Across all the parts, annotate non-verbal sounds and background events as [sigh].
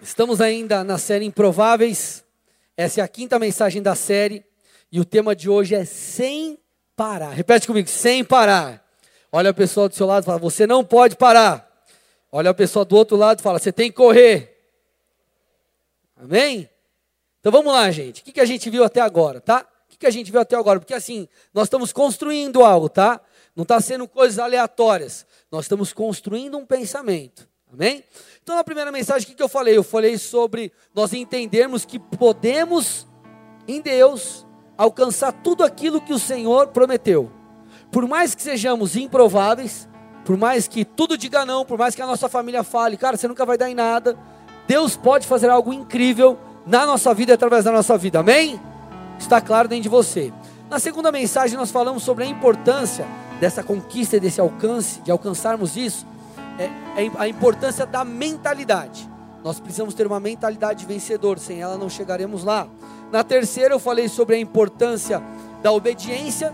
Estamos ainda na série Improváveis. Essa é a quinta mensagem da série. E o tema de hoje é sem parar. Repete comigo, sem parar. Olha a pessoa do seu lado e fala: Você não pode parar. Olha a pessoa do outro lado e fala: Você tem que correr. Amém? Então vamos lá, gente. O que, que a gente viu até agora, tá? O que, que a gente viu até agora? Porque assim, nós estamos construindo algo, tá? Não está sendo coisas aleatórias. Nós estamos construindo um pensamento. Amém? Então, na primeira mensagem, o que, eu falei? Eu falei sobre nós entendermos que podemos, em Deus, alcançar tudo aquilo que o Senhor prometeu. Por mais que sejamos improváveis, por mais que tudo diga não, por mais que a nossa família fale, cara, você nunca vai dar em nada, Deus pode fazer algo incrível na nossa vida e através da nossa vida. Amém? Está claro dentro de você. Na segunda mensagem, nós falamos sobre a importância dessa conquista e desse alcance, de alcançarmos isso, é, é a importância da mentalidade. Nós precisamos ter uma mentalidade vencedora, sem ela não chegaremos lá. Na terceira, eu falei sobre a importância da obediência,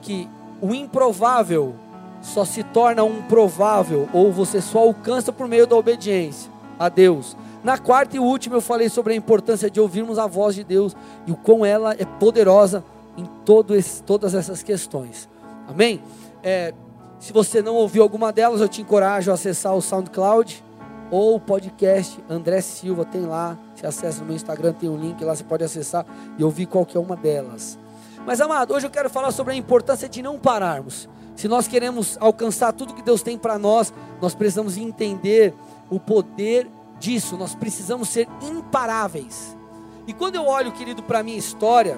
que o improvável só se torna um provável, ou você só alcança por meio da obediência a Deus. Na quarta e última, eu falei sobre a importância de ouvirmos a voz de Deus e o quão ela é poderosa em todo esse, todas essas questões. Amém? É, se você não ouviu alguma delas, eu te encorajo a acessar o SoundCloud ou o podcast André Silva, tem lá. Você acessa no meu Instagram, tem um link lá, você pode acessar e ouvir qualquer uma delas. Mas amado, hoje eu quero falar sobre a importância de não pararmos. Se nós queremos alcançar tudo que Deus tem para nós, nós precisamos entender o poder disso, nós precisamos ser imparáveis. E quando eu olho, querido, para a minha história,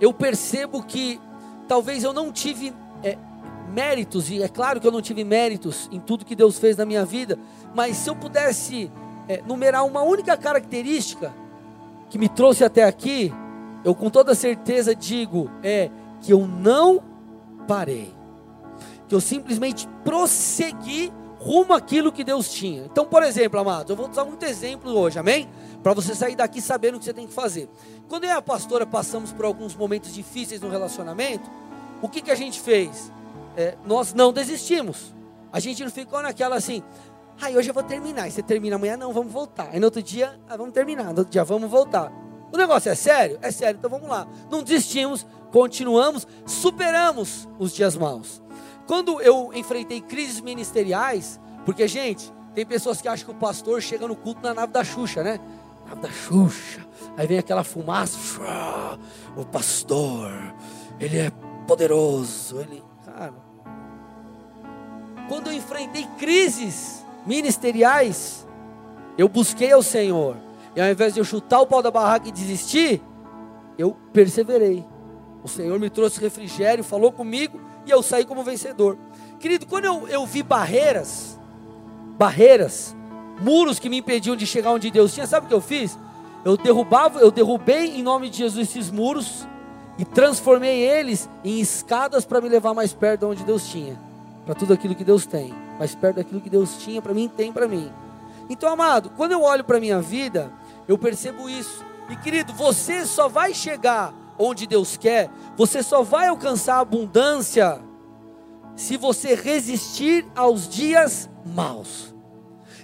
eu percebo que talvez eu não tive é, méritos, e é claro que eu não tive méritos em tudo que Deus fez na minha vida, mas se eu pudesse é, numerar uma única característica que me trouxe até aqui, eu com toda certeza digo é que eu não parei, que eu simplesmente prossegui rumo àquilo que Deus tinha. Então, por exemplo, amados, eu vou usar muito exemplo hoje, amém? Para você sair daqui sabendo o que você tem que fazer. Quando eu e a pastora passamos por alguns momentos difíceis no relacionamento, o que, que a gente fez? É, nós não desistimos. A gente não ficou naquela assim, ai, hoje eu vou terminar. E você termina amanhã, não, vamos voltar. Aí no outro dia, ah, vamos terminar. No outro dia, vamos voltar. O negócio é sério? É sério, então vamos lá. Não desistimos, continuamos, superamos os dias maus. Quando eu enfrentei crises ministeriais, porque, gente, tem pessoas que acham que o pastor chega no culto na nave da Xuxa, né? Nave da Xuxa. Aí vem aquela fumaça. O pastor, ele é poderoso. Ele, cara. Quando eu enfrentei crises ministeriais, eu busquei ao Senhor. E ao invés de eu chutar o pau da barraca e desistir, eu perseverei. O Senhor me trouxe refrigério, falou comigo e eu saí como vencedor. Querido, quando eu, eu vi barreiras, barreiras, muros que me impediam de chegar onde Deus tinha, sabe o que eu fiz? Eu derrubava, eu derrubei em nome de Jesus esses muros e transformei eles em escadas para me levar mais perto de onde Deus tinha, para tudo aquilo que Deus tem, mais perto daquilo que Deus tinha para mim, tem para mim. Então, amado, quando eu olho para a minha vida, eu percebo isso. E querido, você só vai chegar onde Deus quer, você só vai alcançar abundância se você resistir aos dias maus.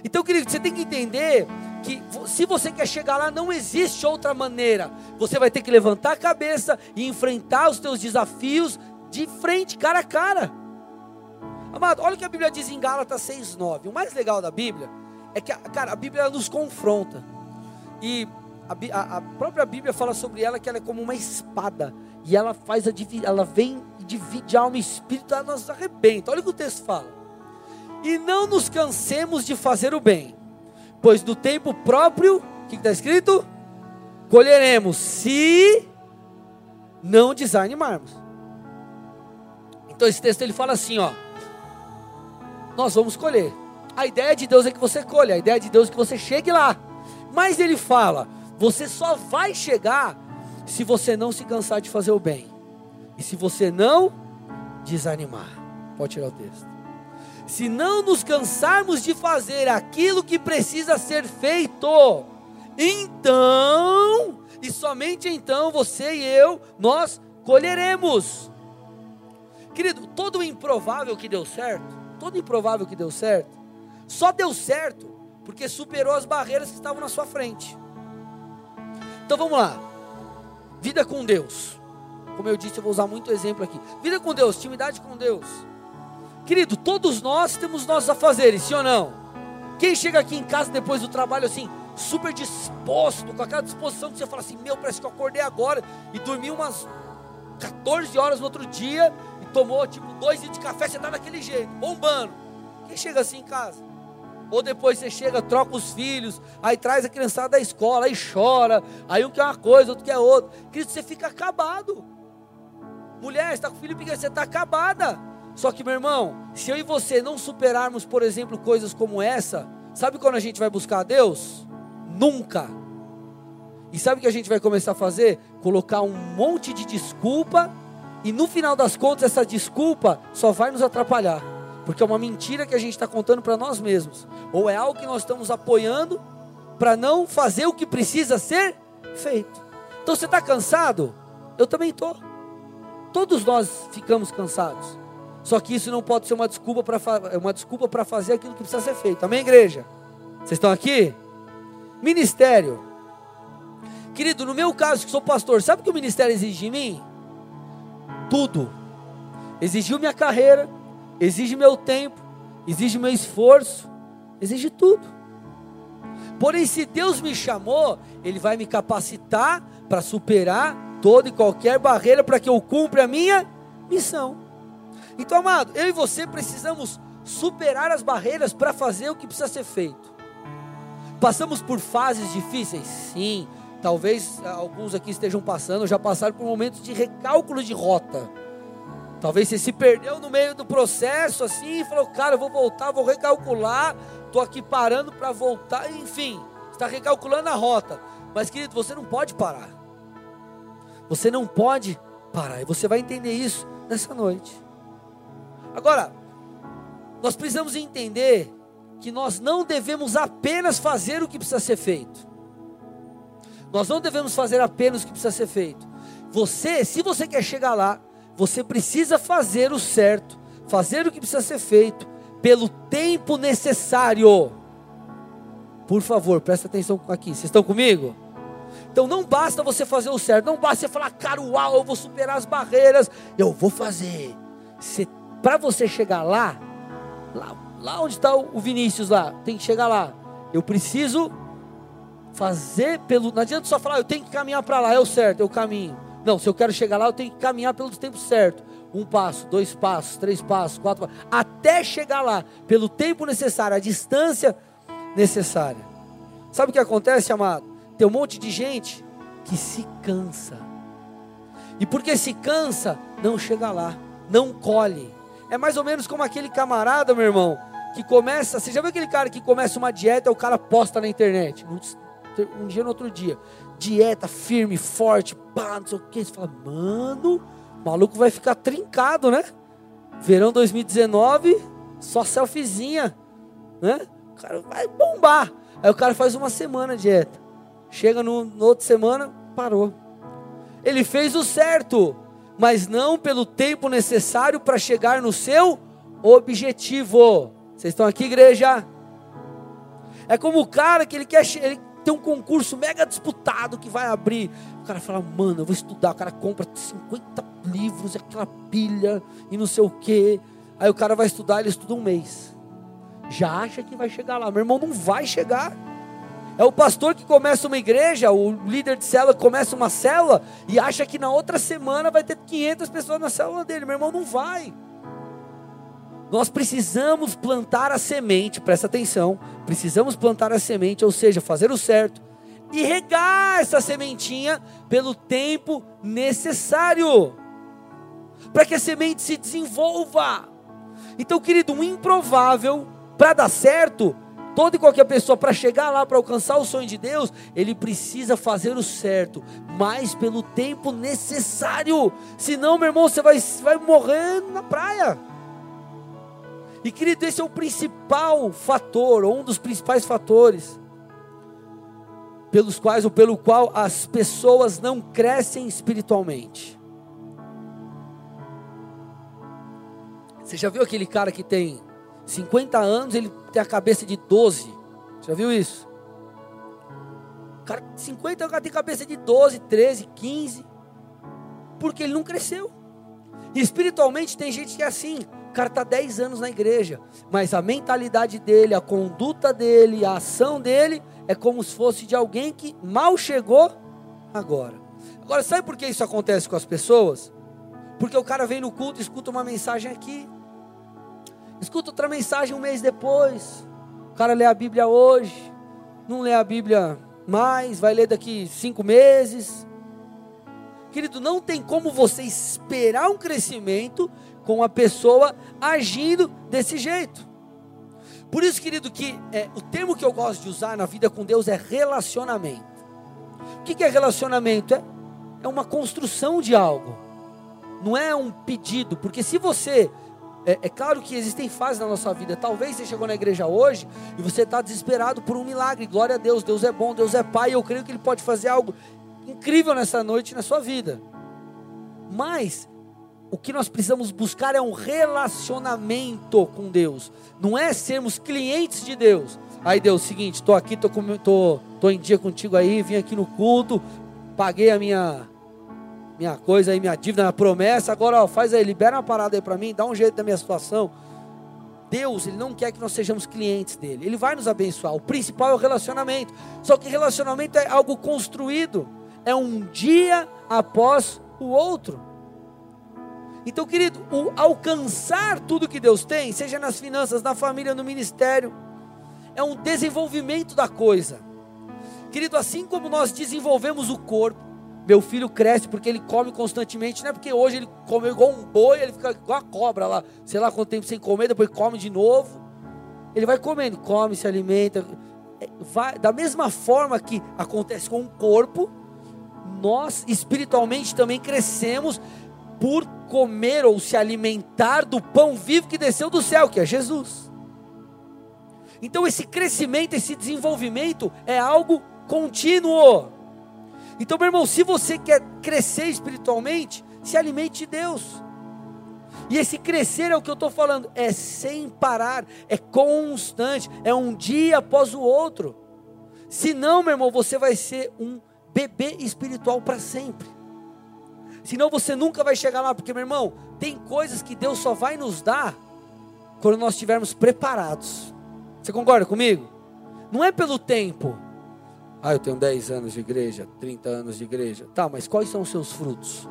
Então, querido, você tem que entender que se você quer chegar lá, não existe outra maneira. Você vai ter que levantar a cabeça e enfrentar os teus desafios de frente, cara a cara. Amado, olha o que a Bíblia diz em Gálatas 6,9. O mais legal da Bíblia é que, cara, a Bíblia nos confronta. E a, a, a, própria Bíblia fala sobre ela que ela é como uma espada. E ela faz a ela vem e divide alma e espírito, ela nos arrebenta. Olha o que o texto fala. E não nos cansemos de fazer o bem, pois do tempo próprio, o que está escrito? Colheremos, se não desanimarmos. Então esse texto ele fala assim, ó. Nós vamos colher. A ideia de Deus é que você colhe, a ideia de Deus é que você chegue lá. Mas ele fala: você só vai chegar se você não se cansar de fazer o bem. E se você não desanimar. Pode tirar o texto. Se não nos cansarmos de fazer aquilo que precisa ser feito, então, e somente então você e eu, nós colheremos. Querido, todo improvável que deu certo, todo improvável que deu certo, só deu certo Porque superou as barreiras que estavam na sua frente. Então vamos lá. Vida com Deus. Como eu disse, eu vou usar muito exemplo aqui. Vida com Deus, intimidade com Deus. Querido, todos nós temos nossos afazeres, sim ou não? Quem chega aqui em casa depois do trabalho assim, super disposto, com aquela disposição que você fala assim: Meu, parece que eu acordei agora e dormi umas 14 horas no outro dia tomou tipo dois litros de café, você está daquele jeito, bombando. Quem chega assim em casa? Ou depois você chega, troca os filhos, aí traz a criançada da escola, aí chora, aí um quer uma coisa, outro quer outra. Querido, você fica acabado. Mulher, está com filho pequeno, você está acabada. Só que, meu irmão, se eu e você não superarmos, por exemplo, coisas como essa, sabe quando a gente vai buscar a Deus? Nunca. E sabe o que a gente vai começar a fazer? Colocar um monte de desculpa, e no final das contas, essa desculpa só vai nos atrapalhar, porque é uma mentira que a gente está contando para nós mesmos, ou é algo que nós estamos apoiando para não fazer o que precisa ser feito. Então você está cansado? Eu também estou. Todos nós ficamos cansados. Só que isso não pode ser uma desculpa para é uma desculpa para fazer aquilo que precisa ser feito. Amém, igreja? Vocês estão aqui? Ministério. Querido, no meu caso, que sou pastor, sabe o que o ministério exige de mim? Tudo. Exigiu minha carreira, exige meu tempo, exige meu esforço, exige tudo. Porém, se Deus me chamou, Ele vai me capacitar para superar toda e qualquer barreira para que eu cumpra a minha missão. Então, amado, eu e você precisamos superar as barreiras para fazer o que precisa ser feito. Passamos por fases difíceis? Sim. Talvez alguns aqui estejam passando, já passaram por momentos de recálculo de rota. Talvez você se perdeu no meio do processo assim e falou, cara, eu vou voltar, vou recalcular, estou aqui parando para voltar, enfim, está recalculando a rota. Mas, querido, você não pode parar. Você não pode parar. E você vai entender isso nessa noite. Agora, nós precisamos entender que nós não devemos apenas fazer o que precisa ser feito. Nós não devemos fazer apenas o que precisa ser feito. Você, se você quer chegar lá, você precisa fazer o certo, fazer o que precisa ser feito, pelo tempo necessário. Por favor, presta atenção aqui. Vocês estão comigo? Então não basta você fazer o certo, não basta você falar, cara, uau, eu vou superar as barreiras, eu vou fazer. Para você chegar lá, lá, lá onde está o Vinícius lá, tem que chegar lá. Eu preciso fazer pelo. Não adianta só falar, eu tenho que caminhar para lá, é o certo, eu caminho. Não, se eu quero chegar lá, eu tenho que caminhar pelo tempo certo. Um passo, dois passos, três passos, quatro passos, até chegar lá, pelo tempo necessário, a distância necessária. Sabe o que acontece, amado? Tem um monte de gente que se cansa. E porque se cansa, não chega lá, não colhe. É mais ou menos como aquele camarada, meu irmão, que começa. Você já viu aquele cara que começa uma dieta e o cara posta na internet? Um dia no outro dia. Dieta firme, forte, pá, não sei o que. Você fala, mano, o maluco vai ficar trincado, né? Verão 2019, só selfiezinha, né? O cara vai bombar. Aí o cara faz uma semana de dieta. Chega no, no outra semana, parou. Ele fez o certo, mas não pelo tempo necessário para chegar no seu objetivo. Vocês estão aqui, igreja? É como o cara que ele quer ele tem um concurso mega disputado que vai abrir. O cara fala, mano, eu vou estudar. O cara compra 50 livros, aquela pilha e não sei o quê. Aí o cara vai estudar, ele estuda um mês. Já acha que vai chegar lá. Meu irmão, não vai chegar. É o pastor que começa uma igreja, o líder de célula começa uma célula e acha que na outra semana vai ter 500 pessoas na célula dele. Meu irmão, não vai. Nós precisamos plantar a semente, presta atenção. Precisamos plantar a semente, ou seja, fazer o certo e regar essa sementinha pelo tempo necessário para que a semente se desenvolva. Então, querido, um improvável para dar certo Toda e qualquer pessoa, para chegar lá, para alcançar o sonho de Deus, ele precisa fazer o certo, mas pelo tempo necessário. Senão, meu irmão, você vai, vai morrer na praia. E querido, esse é o principal fator, ou um dos principais fatores, pelos quais ou pelo qual as pessoas não crescem espiritualmente. Você já viu aquele cara que tem 50 anos, ele tem a cabeça de 12, Já viu isso? O cara 50 o cara tem cabeça de 12, 13, 15. Porque ele não cresceu. E espiritualmente tem gente que é assim. Cara está 10 anos na igreja. Mas a mentalidade dele, a conduta dele, a ação dele é como se fosse de alguém que mal chegou agora. Agora, sabe por que isso acontece com as pessoas? Porque o cara vem no culto, escuta uma mensagem aqui, escuta outra mensagem um mês depois. O cara lê a Bíblia hoje, não lê a Bíblia mais, vai ler daqui cinco meses. Querido, não tem como você esperar um crescimento com a pessoa agindo desse jeito. Por isso, querido, que é, o termo que eu gosto de usar na vida com Deus é relacionamento. O que, é relacionamento? É, é uma construção de algo, não é um pedido, porque se você é, é, claro que existem fases na nossa vida. Talvez você chegou na igreja hoje e você está desesperado por um milagre. Glória a Deus, Deus é bom, Deus é Pai. Eu creio que Ele pode fazer algo incrível nessa noite na sua vida. Mas o que nós precisamos buscar é um relacionamento com Deus. Não é sermos clientes de Deus. Aí Deus, seguinte, estou aqui, estou tô, tô em dia contigo aí, vim aqui no culto, paguei a minha minha coisa aí, minha dívida, minha promessa. Agora, ó, faz aí, libera uma parada aí para mim, dá um jeito da minha situação. Deus, Ele não quer que nós sejamos clientes dele. Ele vai nos abençoar. O principal é o relacionamento. Só que relacionamento é algo construído. É um dia após o outro. Então, querido, o alcançar tudo que Deus tem, seja nas finanças, na família, no ministério, é um desenvolvimento da coisa. Querido, assim como nós desenvolvemos o corpo, meu filho cresce porque ele come constantemente, não é porque hoje ele comeu igual um boi, ele fica igual a cobra lá, sei lá quanto tempo sem comer, depois come de novo. Ele vai comendo, come, se alimenta. É, vai, da mesma forma que acontece com o corpo, nós espiritualmente também crescemos por comer ou se alimentar do pão vivo que desceu do céu, que é Jesus. Então esse crescimento, esse desenvolvimento é algo contínuo. Então, meu irmão, se você quer crescer espiritualmente, se alimente de Deus. E esse crescer é o que eu estou falando, é sem parar, é constante, é um dia após o outro. Senão, meu irmão, você vai ser um bebê espiritual para sempre. Senão você nunca vai chegar lá, porque, meu irmão, tem coisas que Deus só vai nos dar quando nós estivermos preparados. Você concorda comigo? Não é pelo tempo, ah, eu tenho 10 anos de igreja, 30 anos de igreja. Tá, mas quais são os seus frutos?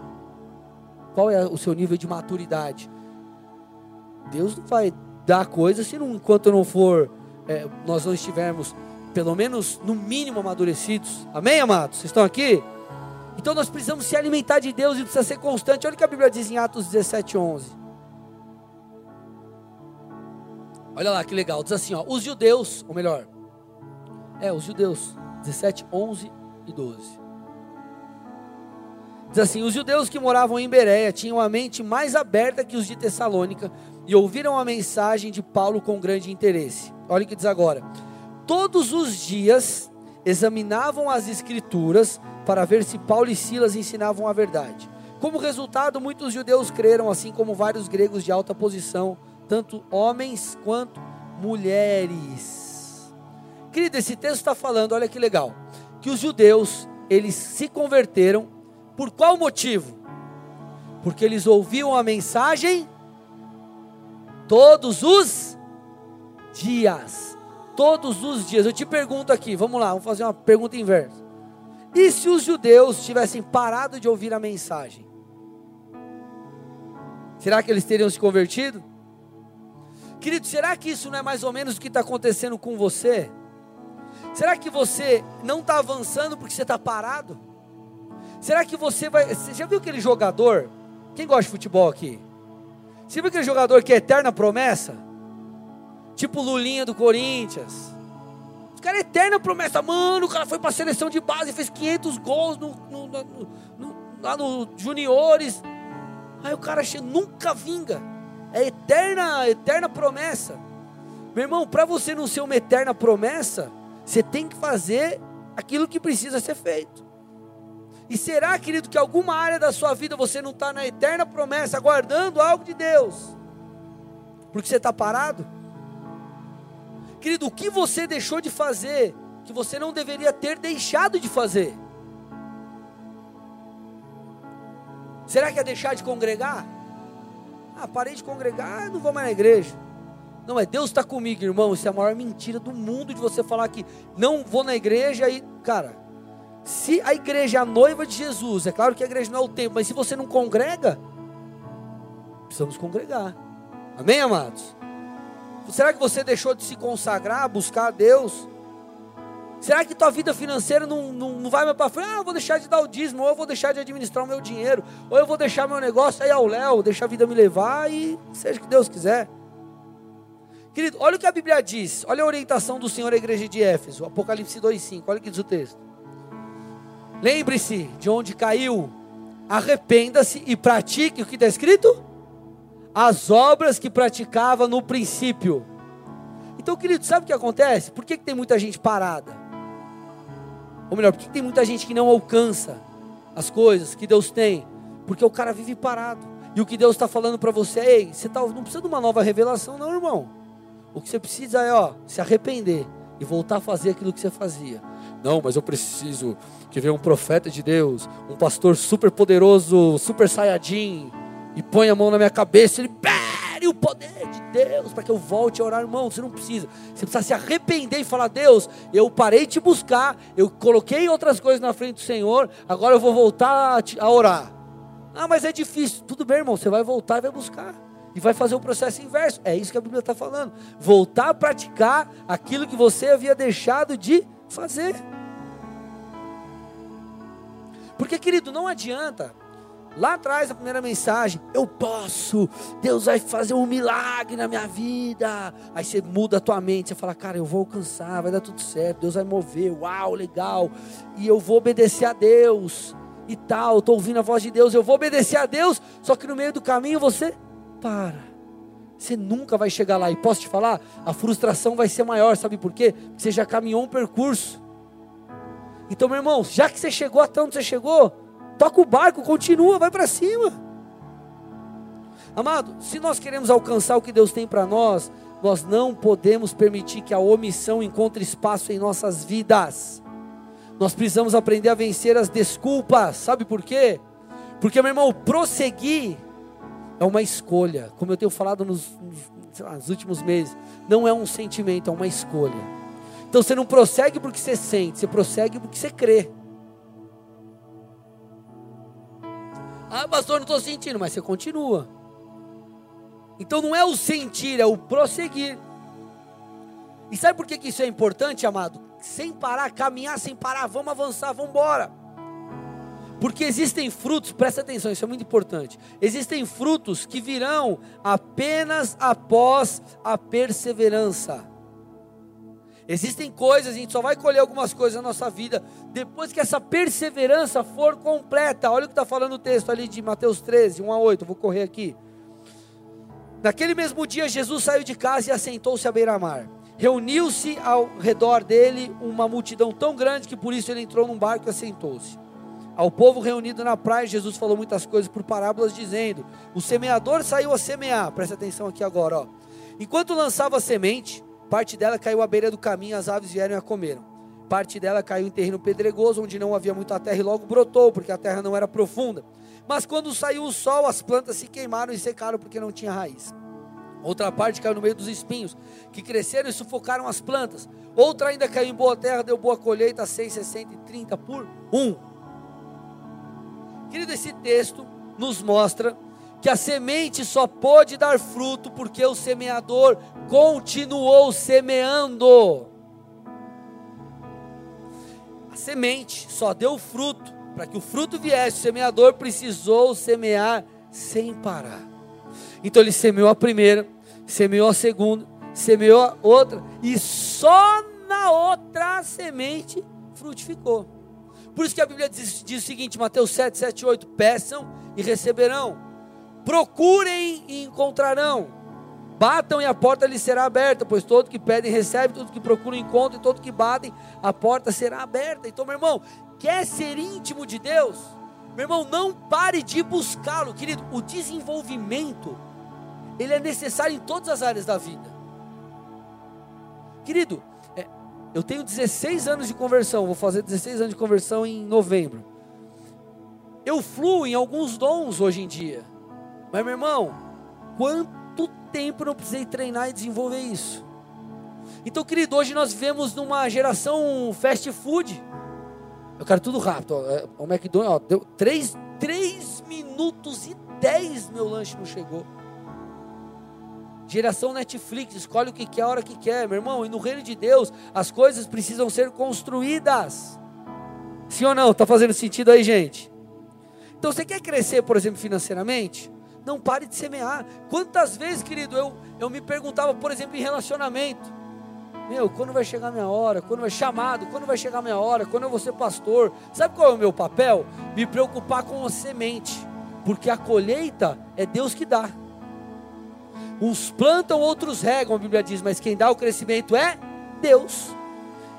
Qual é o seu nível de maturidade? Deus não vai dar coisas se não, enquanto não for, é, nós não estivermos, pelo menos no mínimo, amadurecidos. Amém, amados? Vocês estão aqui? Então nós precisamos se alimentar de Deus e precisa ser constante. Olha o que a Bíblia diz em Atos 17, 11. Olha lá que legal, diz assim: ó, os judeus, ou melhor, é, os judeus, 17, 11 e 12. Diz assim: Os judeus que moravam em Bereia tinham a mente mais aberta que os de Tessalônica e ouviram a mensagem de Paulo com grande interesse. Olha o que diz agora: Todos os dias examinavam as Escrituras para ver se Paulo e Silas ensinavam a verdade. Como resultado, muitos judeus creram, assim como vários gregos de alta posição, tanto homens quanto mulheres. Querido, esse texto está falando, olha que legal, que os judeus, eles se converteram por qual motivo? Porque eles ouviam a mensagem todos os dias. Todos os dias. Eu te pergunto aqui, vamos lá, vamos fazer uma pergunta inversa. E se os judeus tivessem parado de ouvir a mensagem? Será que eles teriam se convertido? Querido, será que isso não é mais ou menos o que está acontecendo com você? Será que você não está avançando porque você está parado? Será que você vai. Você já viu aquele jogador? Quem gosta de futebol aqui? Você viu aquele jogador que é eterna promessa? Tipo Lulinha do Corinthians. Os caras é eterna promessa. Mano, o cara foi para a seleção de base, fez 500 gols no, no, no, lá no Juniores. Aí o cara nunca vinga. É eterna, eterna promessa. Meu irmão, para você não ser uma eterna promessa, você tem que fazer aquilo que precisa ser feito. E será, querido, que alguma área da sua vida você não está na eterna promessa, aguardando algo de Deus? Porque você está parado? Querido, o que você deixou de fazer que você não deveria ter deixado de fazer? Será que é deixar de congregar? Ah, parei de congregar, não vou mais na igreja. Não, é Deus está comigo, irmão. Isso é a maior mentira do mundo de você falar que não vou na igreja e, cara, se a igreja é a noiva de Jesus, é claro que a igreja não é o tempo, mas se você não congrega, precisamos congregar. Amém, amados? Será que você deixou de se consagrar, buscar a Deus? Será que tua vida financeira não, não, não vai mais para frente? Ah, eu vou deixar de dar o dízimo, ou eu vou deixar de administrar o meu dinheiro, ou eu vou deixar meu negócio aí ao léu, deixar a vida me levar e seja o que Deus quiser. Querido, olha o que a Bíblia diz, olha a orientação do Senhor à igreja de Éfeso, Apocalipse 2,5, olha o que diz o texto. Lembre-se de onde caiu, arrependa-se e pratique o que está escrito? As obras que praticava no princípio. Então, querido, sabe o que acontece? Por que, que tem muita gente parada? Ou melhor, por que tem muita gente que não alcança as coisas que Deus tem? Porque o cara vive parado. E o que Deus está falando para você é: ei, você tá, não precisa de uma nova revelação, não, irmão. O que você precisa é, ó, se arrepender e voltar a fazer aquilo que você fazia. Não, mas eu preciso que venha um profeta de Deus, um pastor super poderoso, super saiyajin, e põe a mão na minha cabeça ele libere o poder de Deus para que eu volte a orar, irmão. Você não precisa. Você precisa se arrepender e falar: Deus, eu parei de te buscar, eu coloquei outras coisas na frente do Senhor, agora eu vou voltar a, orar. Ah, mas é difícil. Tudo bem, irmão. Você vai voltar e vai buscar. E vai fazer o processo inverso. É isso que a Bíblia está falando. Voltar a praticar aquilo que você havia deixado de fazer. Porque, querido, não adianta Lá atrás, a primeira mensagem, eu posso, Deus vai fazer um milagre na minha vida. Aí você muda a tua mente, você fala, cara, eu vou alcançar, vai dar tudo certo, Deus vai mover, uau, legal. E eu vou obedecer a Deus e tal, estou ouvindo a voz de Deus, eu vou obedecer a Deus, só que no meio do caminho você para. Você nunca vai chegar lá. E posso te falar, a frustração vai ser maior, sabe por quê? Porque você já caminhou um percurso. Então, meu irmão, já que você chegou até onde você chegou, Toca o barco, continua, vai para cima. Amado, se nós queremos alcançar o que Deus tem para nós, nós não podemos permitir que a omissão encontre espaço em nossas vidas. Nós precisamos aprender a vencer as desculpas. Sabe por quê? Porque, meu irmão, prosseguir é uma escolha. Como eu tenho falado nos, nos, lá, nos últimos meses, não é um sentimento, é uma escolha. Então você não prossegue porque você sente, você prossegue porque você crê. Ah, pastor, não estou sentindo, mas você continua. Então não é o sentir, é o prosseguir. E sabe por que, que isso é importante, amado? Sem parar, caminhar sem parar, vamos avançar, vamos embora. Porque existem frutos, presta atenção, isso é muito importante. Existem frutos que virão apenas após a perseverança. Existem coisas, a gente só vai colher algumas coisas na nossa vida depois que essa perseverança for completa. Olha o que está falando o texto ali de Mateus 13, 1 a 8. Eu vou correr aqui. Naquele mesmo dia, Jesus saiu de casa e assentou-se à beira-mar. Reuniu-se ao redor dele uma multidão tão grande que por isso ele entrou num barco e assentou-se. Ao povo reunido na praia, Jesus falou muitas coisas por parábolas, dizendo: O semeador saiu a semear. Presta atenção aqui agora, ó. Enquanto lançava a semente, Parte dela caiu à beira do caminho, as aves vieram e a comeram. Parte dela caiu em terreno pedregoso, onde não havia muita terra, e logo brotou, porque a terra não era profunda. Mas quando saiu o sol, as plantas se queimaram e secaram, porque não tinha raiz. Outra parte caiu no meio dos espinhos, que cresceram e sufocaram as plantas. Outra ainda caiu em boa terra, deu boa colheita, 6, 60 e 30 por um. Querido, esse texto nos mostra que a semente só pôde dar fruto porque o semeador continuou semeando. A semente só deu fruto. Para que o fruto viesse, o semeador precisou semear sem parar. Então ele semeou a primeira, semeou a segunda, semeou a outra, e só na outra semente frutificou. Por isso que a Bíblia diz, diz o seguinte, Mateus 7, 7, 8: peçam e receberão Procurem e encontrarão. Batam e a porta lhes será aberta, pois todo que pede recebe, todo que procura encontra, e todo que batem, a porta será aberta. Então, meu irmão, quer ser íntimo de Deus? Meu irmão, não pare de buscá-lo, querido. O desenvolvimento, ele é necessário em todas as áreas da vida. Querido, é, eu tenho 16 anos de conversão, vou fazer 16 anos de conversão em novembro. Eu fluo em alguns dons hoje em dia. Mas, meu irmão, quanto tempo eu não precisei treinar e desenvolver isso? Então, querido, hoje nós vivemos numa geração fast food. Eu quero tudo rápido. É, o McDonald's, ó, deu 3, 3 minutos e 10 meu lanche não chegou. Geração Netflix, escolhe o que quer, a hora que quer, meu irmão. E no reino de Deus, as coisas precisam ser construídas. Sim ou não? Está fazendo sentido aí, gente? Então, você quer crescer, por exemplo, financeiramente? Não pare de semear. Quantas vezes, querido, eu, eu me perguntava, por exemplo, em relacionamento: Meu, quando vai chegar minha hora? Quando vai chamado? Quando vai chegar minha hora? Quando eu vou ser pastor? Sabe qual é o meu papel? Me preocupar com a semente, porque a colheita é Deus que dá. Uns plantam, outros regam, a Bíblia diz, mas quem dá o crescimento é Deus.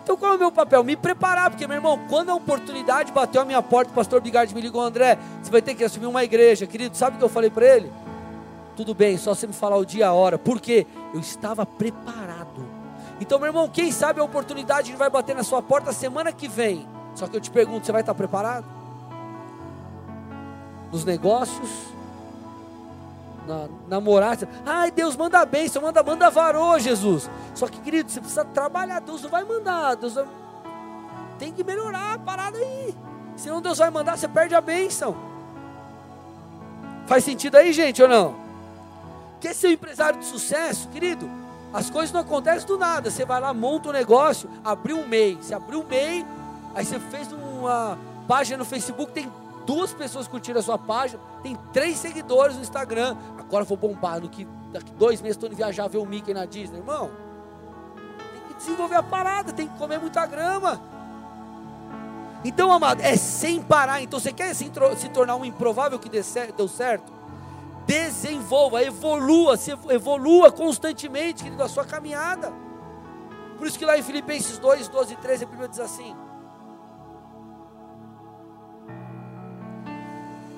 Então qual é o meu papel? Me preparar, porque meu irmão, quando a oportunidade bateu a minha porta, o pastor Bigard me ligou, André, você vai ter que assumir uma igreja, querido, sabe o que eu falei para ele? Tudo bem, só você me falar o dia e a hora, porque eu estava preparado. Então, meu irmão, quem sabe a oportunidade vai bater na sua porta semana que vem. Só que eu te pergunto, você vai estar preparado? Nos negócios, na, namorar. Ai, Deus manda bênção, manda, manda varô, Jesus. Só que, querido, você precisa trabalhar. Deus não vai mandar. Deus vai... tem que melhorar a parada aí. Senão Deus vai mandar, você perde a bênção. Faz sentido aí, gente, ou não? Quer ser um empresário de sucesso, querido? As coisas não acontecem do nada. Você vai lá, monta um negócio, abriu um MEI. Você abriu um MEI, aí você fez uma página no Facebook, tem duas pessoas curtiram a sua página, tem três seguidores no Instagram. Agora vou bombar, no que daqui dois meses estou indo viajar ver o Mickey na Disney, irmão. Tem que desenvolver a parada, tem que comer muita grama. Então, amado, é sem parar. Então, você quer se, se tornar um improvável que deu certo? Desenvolva, evolua, se evolua constantemente, querido, a sua caminhada. Por isso que lá em Filipenses 2, 12 e 13, a Bíblia diz assim: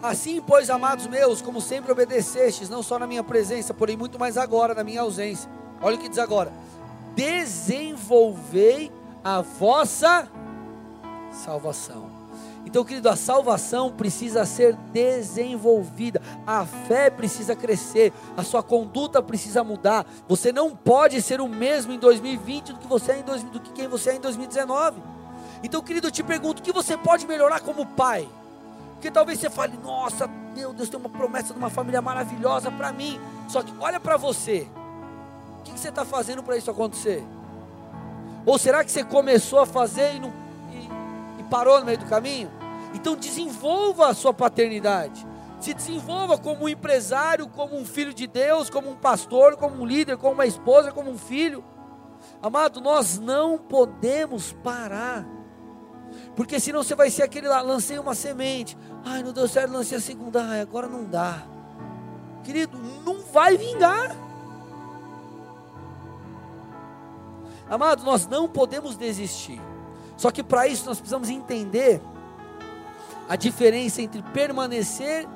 Assim, pois, amados meus, como sempre obedecestes, não só na minha presença, porém muito mais agora, na minha ausência. Olha o que diz agora: desenvolvei a vossa salvação. Então, querido, a salvação precisa ser desenvolvida, a fé precisa crescer, a sua conduta precisa mudar. Você não pode ser o mesmo em 2020 do que você é em 2000, do que quem você é em 2019. Então, querido, eu te pergunto: o que você pode melhorar como pai? Porque talvez você fale, nossa, meu Deus, tem uma promessa de uma família maravilhosa para mim. Só que olha para você. O que, você está fazendo para isso acontecer? Ou será que você começou a fazer e, não, e, e parou no meio do caminho? Então desenvolva a sua paternidade. Se desenvolva como um empresário, como um filho de Deus, como um pastor, como um líder, como uma esposa, como um filho. Amado, nós não podemos parar. Porque senão você vai ser aquele lá, lancei uma semente. Ai, não deu certo, lancei a segunda. Ai, agora não dá. Querido, não vai vingar. Amado, nós não podemos desistir. Só que para isso nós precisamos entender a diferença entre permanecer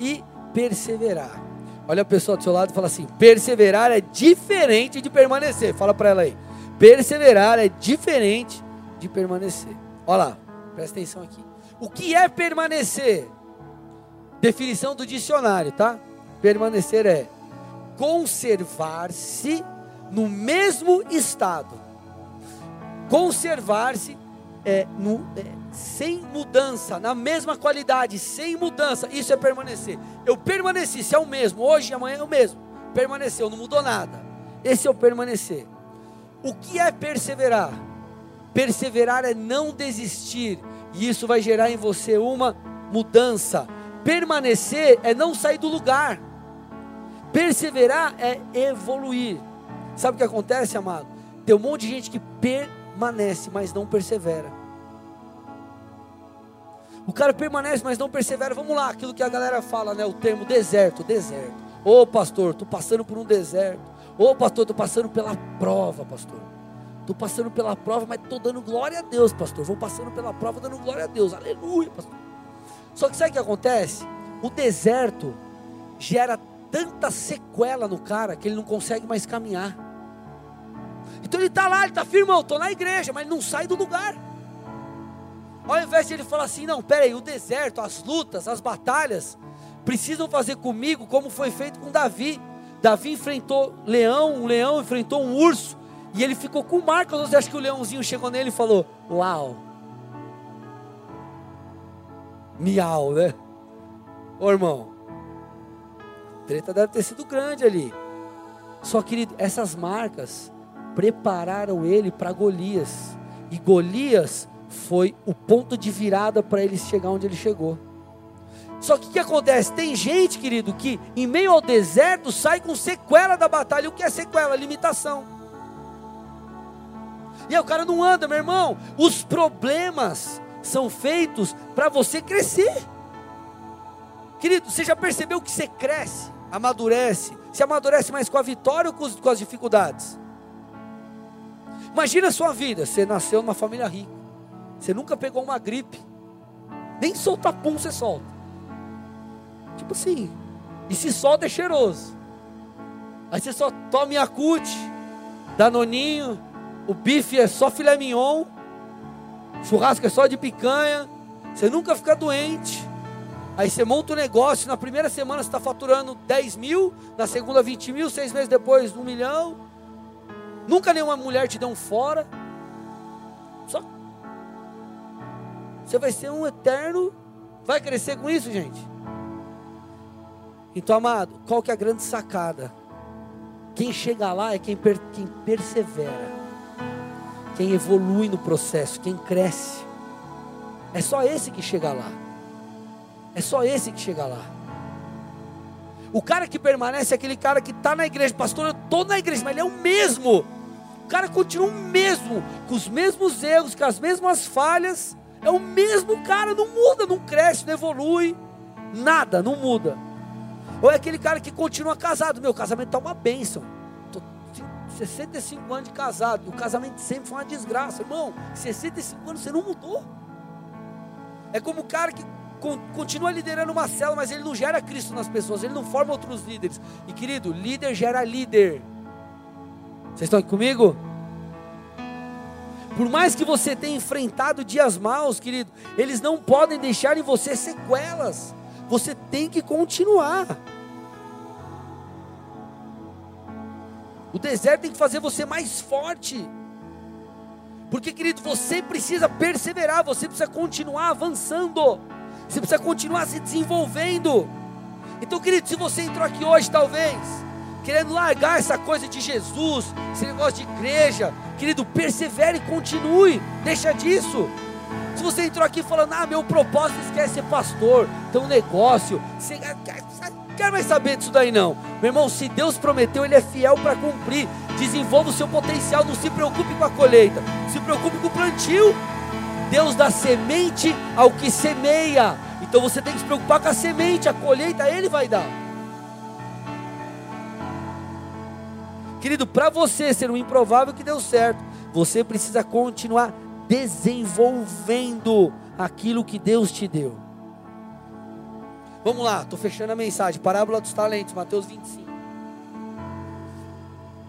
e perseverar. Olha a pessoa do seu lado e fala assim: perseverar é diferente de permanecer. Fala para ela aí. Perseverar é diferente de permanecer. Olha lá, presta atenção aqui. O que é permanecer? Definição do dicionário, tá? Permanecer é conservar-se no mesmo estado. Conservar-se é, no, é, sem mudança, na mesma qualidade, sem mudança. Isso é permanecer. Eu permaneci, se é o mesmo, hoje e amanhã é o mesmo. Permaneceu, não mudou nada. Esse é o permanecer. O que é perseverar? Perseverar é não desistir, e isso vai gerar em você uma mudança. Permanecer é não sair do lugar. Perseverar é evoluir. Sabe o que acontece, amado? Tem um monte de gente que permanece, mas não persevera. O cara permanece, mas não persevera. Vamos lá, aquilo que a galera fala, né? O termo deserto, deserto. Ô pastor, estou passando por um deserto. Ô pastor, estou passando pela prova, pastor. Estou passando pela prova, mas estou dando glória a Deus, pastor. Vou passando pela prova dando glória a Deus. Aleluia, pastor. Só que sabe o que acontece? O deserto gera tanta sequela no cara que ele não consegue mais caminhar. Então ele está lá, ele está firmão, estou na igreja, mas ele não sai do lugar. Ao invés de ele falar assim, não, peraí, o deserto, as lutas, as batalhas, precisam fazer comigo como foi feito com Davi. Davi enfrentou leão, um leão enfrentou um urso, e ele ficou com marcas. Você acha que o leãozinho chegou nele e falou: Uau! Miau, né? Ô irmão, treta deve ter sido grande ali. Só querido, essas marcas prepararam ele para Golias. E Golias foi o ponto de virada para ele chegar onde ele chegou. Só que o que acontece? Tem gente, querido, que em meio ao deserto sai com sequela da batalha. O que é sequela? Limitação. E aí o cara não anda, meu irmão. Os problemas são feitos para você crescer. Querido, você já percebeu que você cresce, amadurece? Se amadurece mais com a vitória ou com, com as dificuldades? Imagina a sua vida. Você nasceu numa família rica. Você nunca pegou uma gripe. Nem solta pum você solta. Tipo assim. E se solta é cheiroso. Aí você só toma Yakut, Danoninho, o bife é só filé mignon, churrasco é só de picanha. Você nunca fica doente. Aí você monta um negócio, na primeira semana você está faturando 10 mil, na segunda 20 mil, seis meses depois um milhão. Nunca nenhuma mulher te deu um fora. Só. Você vai ser um eterno. Vai crescer com isso, gente? Então, amado, qual que é a grande sacada? Quem chega lá é quem, per, quem persevera, quem evolui no processo, quem cresce. É só esse que chega lá. É só esse que chega lá. O cara que permanece é aquele cara que está na igreja, pastor, eu estou na igreja, mas ele é o mesmo. O cara continua o mesmo, com os mesmos erros, com as mesmas falhas. É o mesmo cara, não muda, não cresce, não evolui, nada, não muda. Ou é aquele cara que continua casado. Meu casamento está uma bênção. Tô 65 anos de casado. O casamento sempre foi uma desgraça. Irmão, 65 anos você não mudou. É como o cara que continua liderando uma célula, mas ele não gera Cristo nas pessoas, ele não forma outros líderes. E querido, líder gera líder. Vocês estão aqui comigo? Por mais que você tenha enfrentado dias maus, querido, eles não podem deixar em você sequelas. Você tem que continuar. O deserto tem que fazer você mais forte. Porque, querido, você precisa perseverar, você precisa continuar avançando, você precisa continuar se desenvolvendo. Então, querido, se você entrou aqui hoje, talvez, querendo largar essa coisa de Jesus, esse negócio de igreja, querido, persevere e continue, deixa disso. Se você entrou aqui falando, ah, meu propósito é ser pastor, ter um negócio, você quer mais saber disso daí não. Meu irmão, se Deus prometeu, Ele é fiel para cumprir. Desenvolva o seu potencial, não se preocupe com a colheita, se preocupe com o plantio. Deus dá semente ao que semeia. Então você tem que se preocupar com a semente, a colheita Ele vai dar. Querido, para você ser um improvável que deu certo, você precisa continuar desenvolvendo aquilo que Deus te deu. Vamos lá, estou fechando a mensagem. Parábola dos talentos, Mateus 25.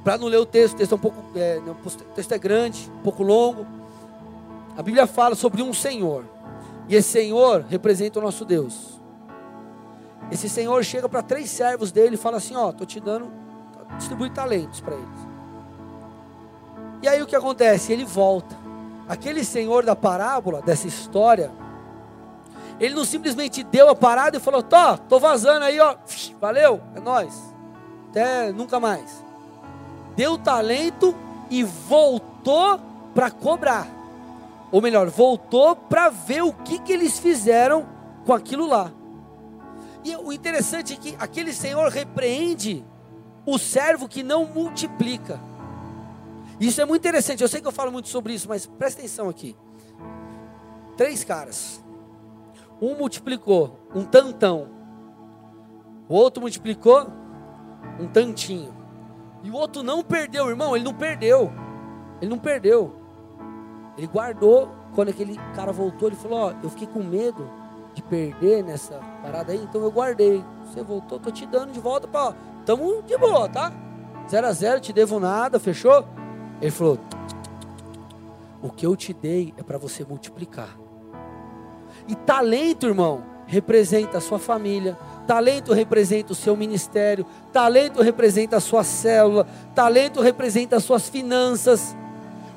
Para não ler o texto, o texto é um pouco, é, o texto é grande, um pouco longo. A Bíblia fala sobre um Senhor. E esse Senhor representa o nosso Deus. Esse Senhor chega para três servos dele e fala assim: Ó, estou te dando, distribui talentos para eles. E aí o que acontece? Ele volta aquele senhor da parábola, dessa história, ele não simplesmente deu a parada e falou: Tô, tô vazando aí, ó, valeu, é nós, até nunca mais. Deu talento e voltou para cobrar, ou melhor, voltou para ver o que, que eles fizeram com aquilo lá. E o interessante é que aquele senhor repreende o servo que não multiplica. Isso é muito interessante. Eu sei que eu falo muito sobre isso, mas presta atenção aqui. Três caras. Um multiplicou um tantão. O outro multiplicou um tantinho. E o outro não perdeu, irmão. Ele não perdeu. Ele não perdeu. Ele guardou. Quando aquele cara voltou, ele falou: Ó, eu fiquei com medo de perder nessa parada aí, então eu guardei. Você voltou, tô te dando de volta para. Tamo de boa, tá? Zero a zero, te devo nada, fechou? Ele falou: O que eu te dei é para você multiplicar. E talento, irmão, representa a sua família, talento representa o seu ministério, talento representa a sua célula, talento representa as suas finanças.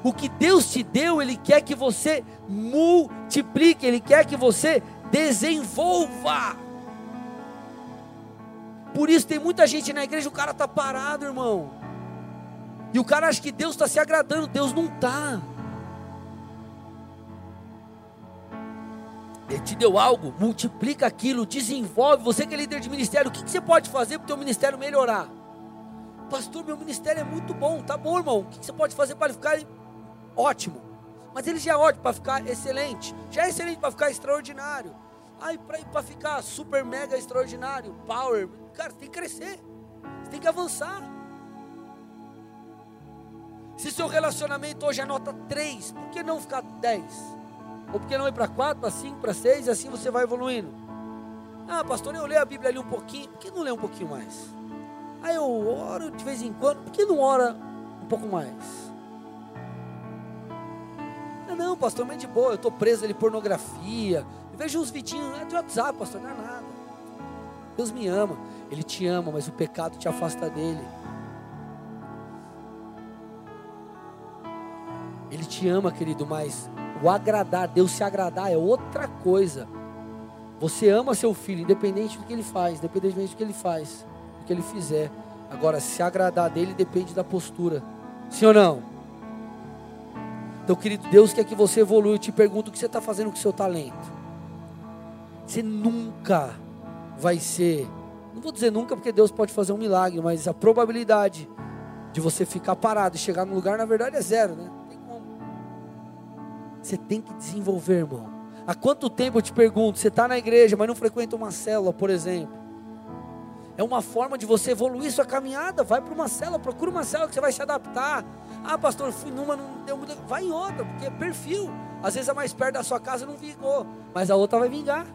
O que Deus te deu, Ele quer que você multiplique, Ele quer que você desenvolva. Por isso tem muita gente na igreja, o cara está parado, irmão. E o cara acha que Deus está se agradando, Deus não está. Ele te deu algo, multiplica aquilo, desenvolve. Você que é líder de ministério, o que, que você pode fazer para o teu ministério melhorar? Pastor, meu ministério é muito bom, tá bom, irmão. O que, que você pode fazer para ficar ótimo? Mas ele já é ótimo para ficar excelente, já é excelente para ficar extraordinário. Ai, para ficar super mega extraordinário, power, cara, você tem que crescer, você tem que avançar. Se seu relacionamento hoje é nota 3, por que não ficar 10? Ou por que não ir para 4, para 5, para 6 e assim você vai evoluindo? Ah, pastor, eu leio a Bíblia ali um pouquinho, por que não lê um pouquinho mais? Ah, eu oro de vez em quando, por que não ora um pouco mais? Ah, não, pastor, mas de boa, eu estou preso ali pornografia. Eu vejo uns vidinhos, é de WhatsApp, pastor, não é nada. Deus me ama, Ele te ama, mas o pecado te afasta dele. Ele te ama, querido, mas o agradar, Deus se agradar é outra coisa. Você ama seu filho, independente do que ele faz, independente do que ele faz, do que ele fizer. Agora, se agradar dele depende da postura. Sim ou não? Então, querido, Deus quer que você evolua. Eu te pergunto o que você está fazendo com o seu talento. Você nunca vai ser, não vou dizer nunca porque Deus pode fazer um milagre, mas a probabilidade de você ficar parado e chegar no lugar, na verdade, é zero, né? Você tem que desenvolver, irmão. Há quanto tempo eu te pergunto, você está na igreja, mas não frequenta uma célula, por exemplo? É uma forma de você evoluir sua caminhada. Vai para uma célula, procura uma célula que você vai se adaptar. Ah, pastor, fui numa, não deu muito. Vai em outra, porque é perfil. Às vezes a mais perto da sua casa não vingou, mas a outra vai vingar.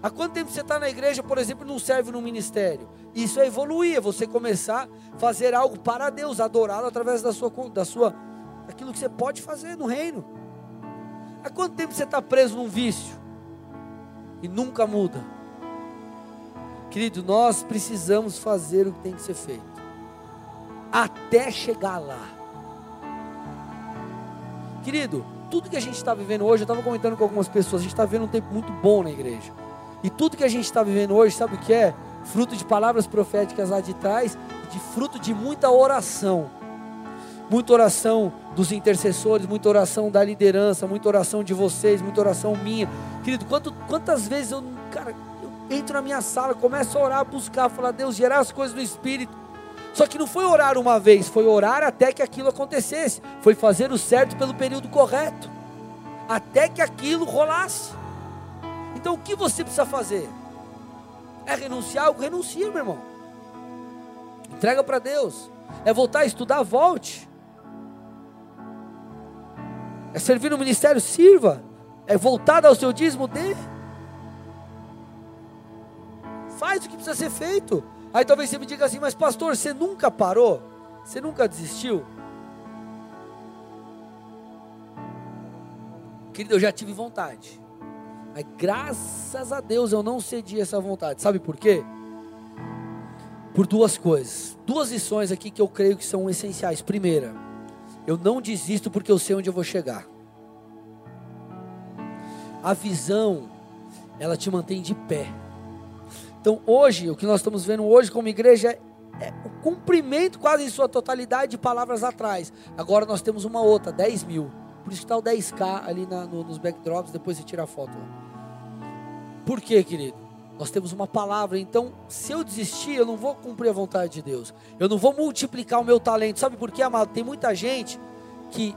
Há quanto tempo você está na igreja, por exemplo, não serve no ministério? Isso é evoluir, é você começar a fazer algo para Deus, adorá-lo através da sua, da sua aquilo que você pode fazer no reino. Há quanto tempo você está preso num vício e nunca muda? Querido, nós precisamos fazer o que tem que ser feito até chegar lá. Querido, tudo que a gente está vivendo hoje, eu estava comentando com algumas pessoas, a gente está vivendo um tempo muito bom na igreja. E tudo que a gente está vivendo hoje, sabe o que é? Fruto de palavras proféticas lá de trás, de fruto de muita oração muita oração dos intercessores, muita oração da liderança, muita oração de vocês, muita oração minha. Querido, quanto, quantas vezes eu, cara, eu entro na minha sala, começo a orar, buscar, falar, Deus, gerar as coisas do Espírito. Só que não foi orar uma vez, foi orar até que aquilo acontecesse. Foi fazer o certo pelo período correto. Até que aquilo rolasse. Então o que você precisa fazer? É renunciar algo? Renuncia, meu irmão. Entrega para Deus. É voltar a estudar? Volte. É servir no ministério? Sirva. É voltado ao seu dízimo? Dê. Faz o que precisa ser feito. Aí talvez você me diga assim, mas pastor, você nunca parou? Você nunca desistiu? Querido, eu já tive vontade. Mas graças a Deus eu não cedi essa vontade. Sabe por quê? Por duas coisas. Duas lições aqui que eu creio que são essenciais. Primeira, eu não desisto porque eu sei onde eu vou chegar. A visão, ela te mantém de pé. Então, hoje, o que nós estamos vendo hoje como igreja é, é o cumprimento quase em sua totalidade de palavras atrás. Agora nós temos uma outra, 10 mil. Por isso que está o 10K ali na, no, nos backdrops, depois você tira a foto. Por quê, querido? Nós temos uma palavra, então se eu desistir, eu não vou cumprir a vontade de Deus. Eu não vou multiplicar o meu talento. Sabe por quê, amado? Tem muita gente que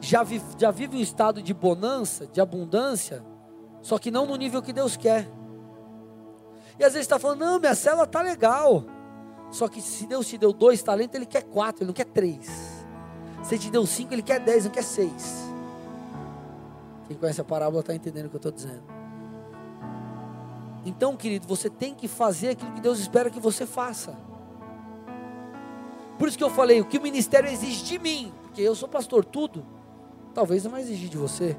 já vive, já vive um estado de bonança, de abundância, só que não no nível que Deus quer. E às vezes está falando, não, minha célula está legal. Só que se Deus te deu dois talentos, Ele quer quatro, Ele não quer três. Se Ele te deu cinco, Ele quer dez, não quer seis. Quem conhece a parábola está entendendo o que eu estou dizendo. Então, querido, você tem que fazer aquilo que Deus espera que você faça. Por isso que eu falei, o que o ministério exige de mim, porque eu sou pastor, tudo, talvez não vai exigir de você.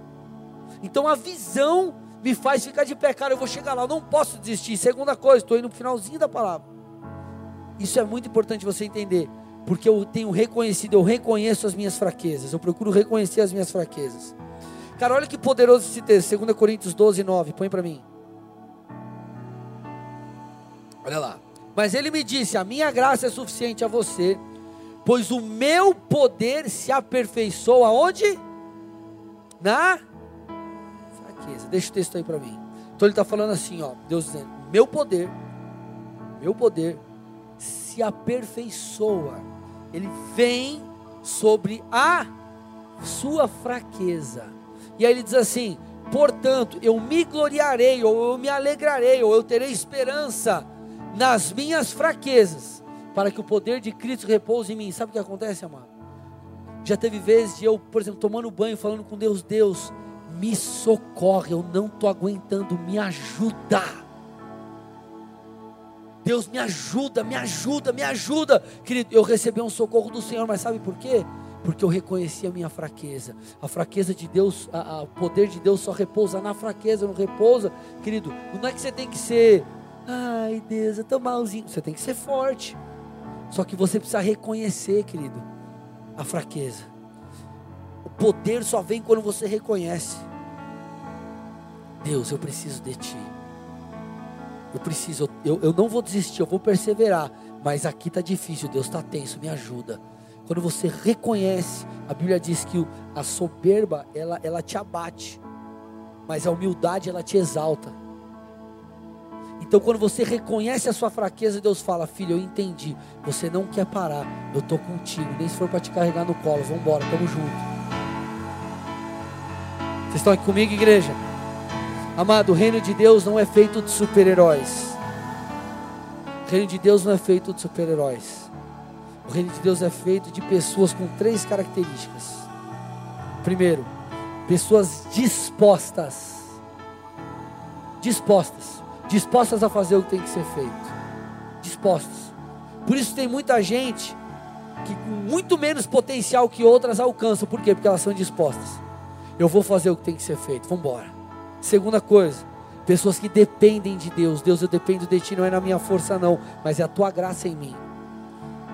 Então a visão me faz ficar de pé, cara, eu vou chegar lá, eu não posso desistir. Segunda coisa, estou indo no finalzinho da palavra. Isso é muito importante você entender, porque eu tenho reconhecido, eu reconheço as minhas fraquezas, eu procuro reconhecer as minhas fraquezas. Cara, olha que poderoso esse texto, 2 Coríntios 12, 9, põe para mim. Olha lá. Mas ele me disse: A minha graça é suficiente a você, pois o meu poder se aperfeiçoa onde? Na fraqueza. Deixa o texto aí para mim. Então ele está falando assim, ó, Deus dizendo: Meu poder, meu poder se aperfeiçoa. Ele vem sobre a sua fraqueza. E aí ele diz assim: Portanto, eu me gloriarei, ou eu me alegrarei, ou eu terei esperança nas minhas fraquezas, para que o poder de Cristo repouse em mim. Sabe o que acontece, amado? Já teve vezes de eu, por exemplo, tomando banho, falando com Deus, Deus, me socorre, eu não estou aguentando, me ajuda. Deus me ajuda, me ajuda, me ajuda. Querido, eu recebi um socorro do Senhor, mas sabe por quê? Porque eu reconheci a minha fraqueza. A fraqueza de Deus, o poder de Deus só repousa na fraqueza, não repousa. Querido, não é que você tem que ser Ai, Deus, eu tô malzinho. Você tem que ser forte. Só que você precisa reconhecer, querido, a fraqueza. O poder só vem quando você reconhece. Deus, eu preciso de Ti. Eu preciso, eu, eu não vou desistir, eu vou perseverar. Mas aqui está difícil, Deus está tenso, me ajuda. Quando você reconhece, a Bíblia diz que a soberba, ela, ela te abate. Mas a humildade, ela te exalta. Então, quando você reconhece a sua fraqueza, Deus fala: Filho, eu entendi. Você não quer parar. Eu estou contigo. Nem se for para te carregar no colo. Vamos embora, estamos juntos. Vocês estão aqui comigo, igreja? Amado, o reino de Deus não é feito de super-heróis. O reino de Deus não é feito de super-heróis. O reino de Deus é feito de pessoas com três características. Primeiro, pessoas dispostas. Dispostas dispostas a fazer o que tem que ser feito. Dispostas. Por isso tem muita gente que com muito menos potencial que outras alcançam. Por quê? Porque elas são dispostas. Eu vou fazer o que tem que ser feito. Vamos embora. Segunda coisa, pessoas que dependem de Deus. Deus, eu dependo de ti, não é na minha força não, mas é a tua graça em mim.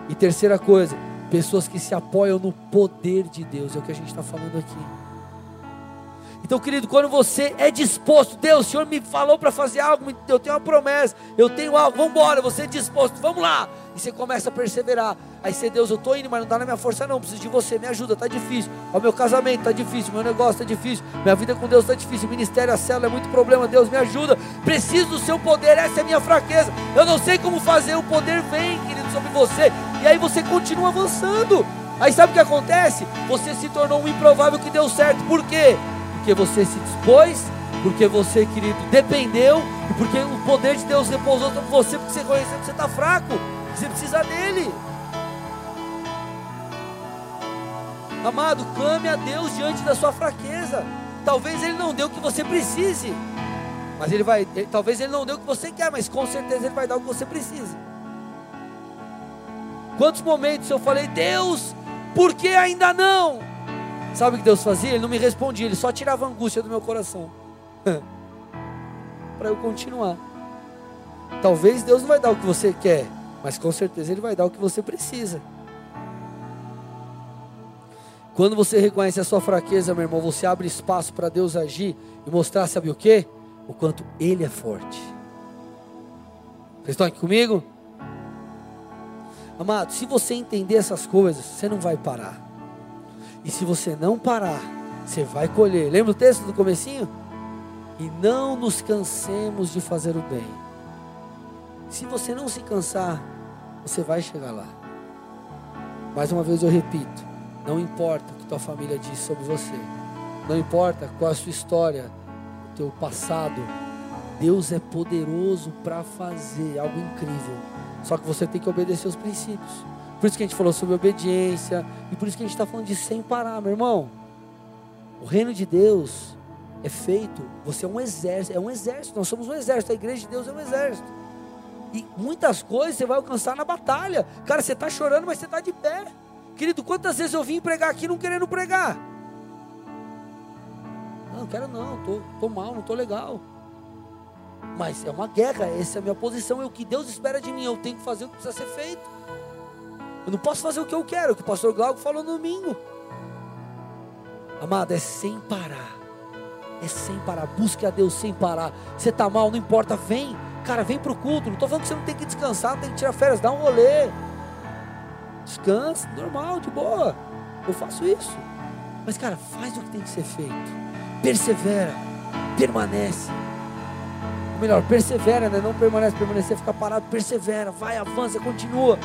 E terceira coisa, pessoas que se apoiam no poder de Deus. É o que a gente está falando aqui. Então, querido, quando você é disposto, Deus, o Senhor me falou para fazer algo, eu tenho uma promessa, eu tenho algo, vamos embora, você é disposto, vamos lá. E você começa a perseverar. Aí você, Deus, eu estou indo, mas não dá na minha força, não. Preciso de você, me ajuda, está difícil. O meu casamento está difícil, meu negócio está difícil, minha vida com Deus está difícil, o ministério, a célula é muito problema. Deus, me ajuda. Preciso do seu poder, essa é a minha fraqueza. Eu não sei como fazer, o poder vem, querido, sobre você. E aí você continua avançando. Aí sabe o que acontece? Você se tornou um improvável que deu certo. Por quê? Porque você se dispôs, porque você, querido, dependeu, e porque o poder de Deus repousou sobre você, porque você conheceu que você está fraco, que você precisa dele. Amado, clame a Deus diante da sua fraqueza. Talvez Ele não dê o que você precise, mas Ele vai, ele, talvez Ele não dê o que você quer, mas com certeza Ele vai dar o que você precisa. Quantos momentos eu falei, Deus, por que ainda não? Sabe o que Deus fazia? Ele não me respondia, ele só tirava a angústia do meu coração. [laughs] Para eu continuar. Talvez Deus não vai dar o que você quer, mas com certeza Ele vai dar o que você precisa. Quando você reconhece a sua fraqueza, meu irmão, você abre espaço para Deus agir e mostrar, sabe o que? O quanto Ele é forte. Vocês estão aqui comigo? Amado, se você entender essas coisas, você não vai parar. E se você não parar, você vai colher. Lembra o texto do comecinho? E não nos cansemos de fazer o bem. Se você não se cansar, você vai chegar lá. Mais uma vez eu repito, não importa o que tua família diz sobre você. Não importa qual é a sua história, o teu passado. Deus é poderoso para fazer algo incrível. Só que você tem que obedecer os princípios. Por isso que a gente falou sobre obediência. E por isso que a gente está falando de sem parar, meu irmão. O reino de Deus é feito. Você é um exército. É um exército. Nós somos um exército. A igreja de Deus é um exército. E muitas coisas você vai alcançar na batalha. Cara, você está chorando, mas você está de pé. Querido, quantas vezes eu vim pregar aqui não querendo pregar? Não, quero não, tô, tô mal, não tô legal. Mas é uma guerra, essa é a minha posição, é o que Deus espera de mim. Eu tenho que fazer o que precisa ser feito. Eu não posso fazer o que eu quero, o que o pastor Glauco falou no domingo. Amado, é sem parar. É sem parar. Busque a Deus sem parar. Você está mal, não importa, vem. Cara, vem para o culto. Não estou falando que você não tem que descansar, não tem que tirar férias, dá um rolê. Descansa, normal, de boa. Eu faço isso. Mas, cara, faz o que tem que ser feito. Persevera, permanece. Ou melhor, persevera, né? Não permanece, permanecer, ficar parado, persevera, vai, avança, continua.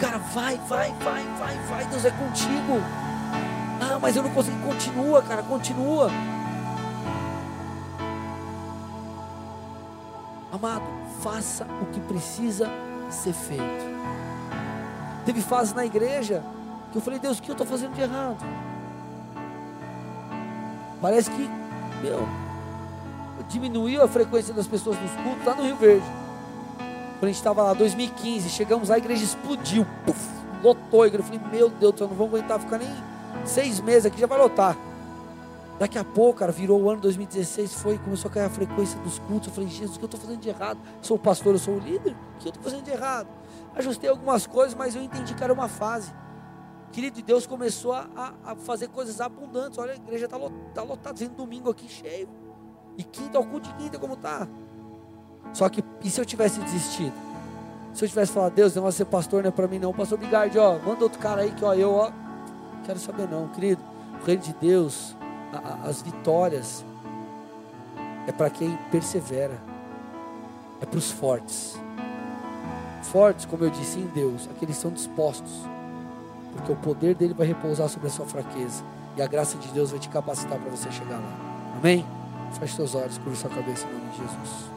Cara, vai, vai, vai, vai, vai, Deus é contigo. Ah, mas eu não consigo. Continua, cara, continua. Amado, faça o que precisa ser feito. Teve fase na igreja que eu falei, Deus, o que eu estou fazendo de errado? Parece que, meu, diminuiu a frequência das pessoas nos cultos lá no Rio Verde. Quando a gente estava lá, 2015, chegamos lá, a igreja explodiu, puff, lotou a igreja. Eu falei, meu Deus, eu não vou aguentar ficar nem seis meses aqui, já vai lotar. Daqui a pouco, cara, virou o ano 2016, foi, começou a cair a frequência dos cultos. Eu falei, Jesus, o que eu estou fazendo de errado? Sou o pastor, eu sou o líder, o que eu estou fazendo de errado? ajustei algumas coisas, mas eu entendi que era uma fase. Querido, Deus começou a, a fazer coisas abundantes. Olha, a igreja está tá lotada, domingo aqui cheio. E quinta, ao culto de quinta, como está? Só que, e se eu tivesse desistido? Se eu tivesse falado, Deus, não vai ser pastor, não é para mim não. Pastor Bigardi, ó, manda outro cara aí que, ó, eu, ó, quero saber não, querido. O reino de Deus, a, a, as vitórias, é para quem persevera, é para os fortes fortes, como eu disse, em Deus, aqueles são dispostos, porque o poder dele vai repousar sobre a sua fraqueza, e a graça de Deus vai te capacitar para você chegar lá. Amém? Feche seus olhos, curva sua cabeça em nome de Jesus.